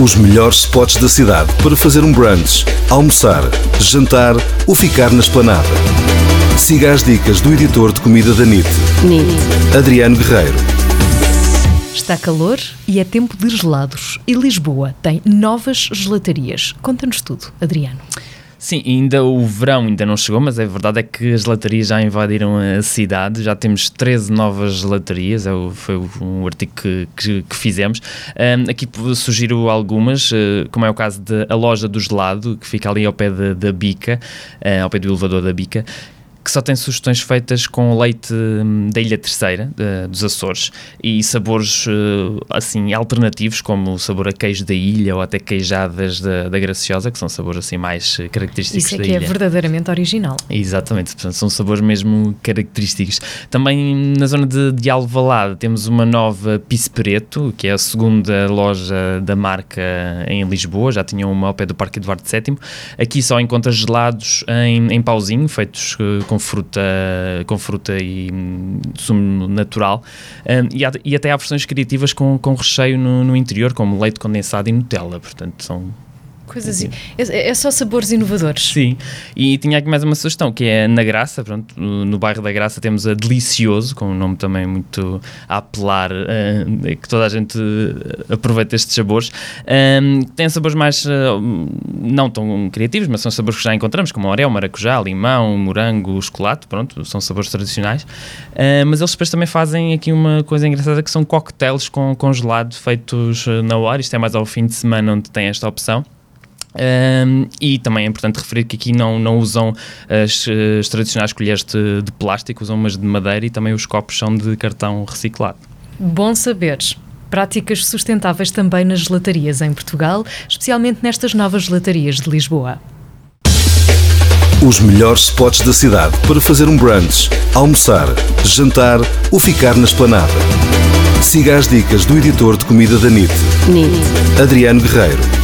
Os melhores spots da cidade para fazer um brunch, almoçar, jantar ou ficar na esplanada. Siga as dicas do editor de comida da NIT, NIT. Adriano Guerreiro. Está calor e é tempo de gelados. E Lisboa tem novas gelatarias. Conta-nos tudo, Adriano. Sim, ainda o verão ainda não chegou, mas a verdade é que as gelatarias já invadiram a cidade, já temos 13 novas gelatarias, é o, foi um artigo que, que, que fizemos. Um, aqui sugiro algumas, uh, como é o caso da loja do gelado, que fica ali ao pé da Bica, uh, ao pé do elevador da Bica, que só tem sugestões feitas com leite hum, da Ilha Terceira, dos Açores, e sabores uh, assim alternativos, como o sabor a queijo da ilha ou até queijadas da, da Graciosa, que são sabores assim mais eh, característicos Isso é da que ilha. é verdadeiramente original. Exatamente, portanto, são sabores mesmo característicos. Também na zona de, de Alvalade temos uma nova Pispereto, que é a segunda loja da marca em Lisboa, já tinham uma ao pé do Parque Eduardo VII. Aqui só encontra gelados em, em pauzinho, feitos uh, com fruta, com fruta e hum, sumo natural. Um, e, há, e, até há versões criativas com, com recheio no, no interior, como leite condensado e Nutella. Portanto, são Coisas assim. É, é, só sabores inovadores. Sim. E tinha aqui mais uma sugestão, que é na Graça, pronto, no, no bairro da Graça temos a Delicioso, com um nome também muito a apelar, uh, que toda a gente aproveita estes sabores. Um, tem sabores mais, uh, não tão criativos, mas são sabores que já encontramos, como orel, maracujá, limão, morango, chocolate, pronto, são sabores tradicionais. Uh, mas eles depois também fazem aqui uma coisa engraçada, que são coquetéis com congelado feitos na hora, isto é mais ao fim de semana onde tem esta opção. Um, e também é importante referir que aqui não, não usam as, as tradicionais colheres de, de, plástico, usam umas de madeira e também os copos são de cartão reciclado. Bom saberes. Práticas sustentáveis também nas gelatarias em Portugal, especialmente nestas novas gelatarias de Lisboa. Os melhores spots da cidade para fazer um brunch, almoçar, jantar ou ficar na esplanada. Siga as dicas do editor de comida da NIT, NIT. Adriano Guerreiro.